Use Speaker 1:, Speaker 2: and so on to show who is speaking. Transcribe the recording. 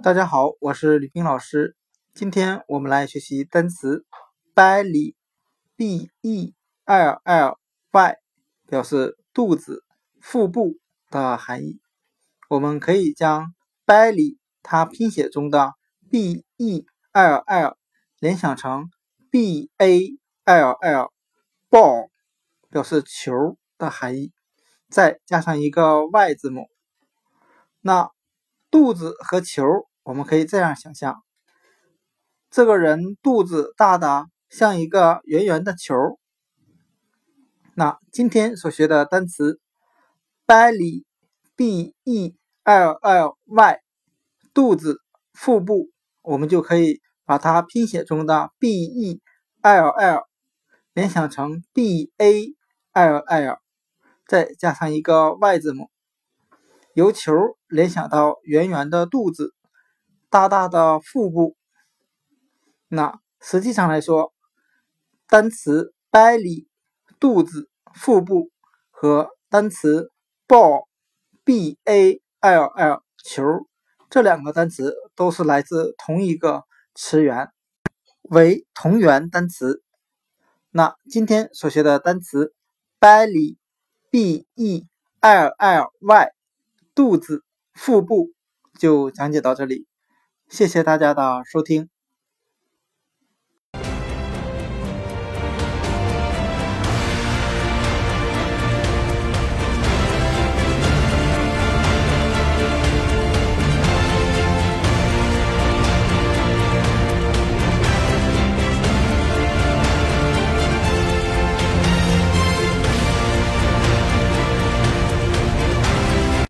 Speaker 1: 大家好，我是李冰老师。今天我们来学习单词 belly，b e l l y，表示肚子、腹部的含义。我们可以将 belly 它拼写中的 b e l l 联想成 b a l l ball，表示球的含义，再加上一个 y 字母。那肚子和球。我们可以这样想象，这个人肚子大的像一个圆圆的球。那今天所学的单词 belly，b e l l y，肚子、腹部，我们就可以把它拼写中的 b e l l 联想成 b a l l，再加上一个 y 字母，由球联想到圆圆的肚子。大大的腹部，那实际上来说，单词 belly 肚子、腹部和单词 ball b a l l 球这两个单词都是来自同一个词源，为同源单词。那今天所学的单词 belly b e l l y 肚子、腹部就讲解到这里。谢谢大家的收听。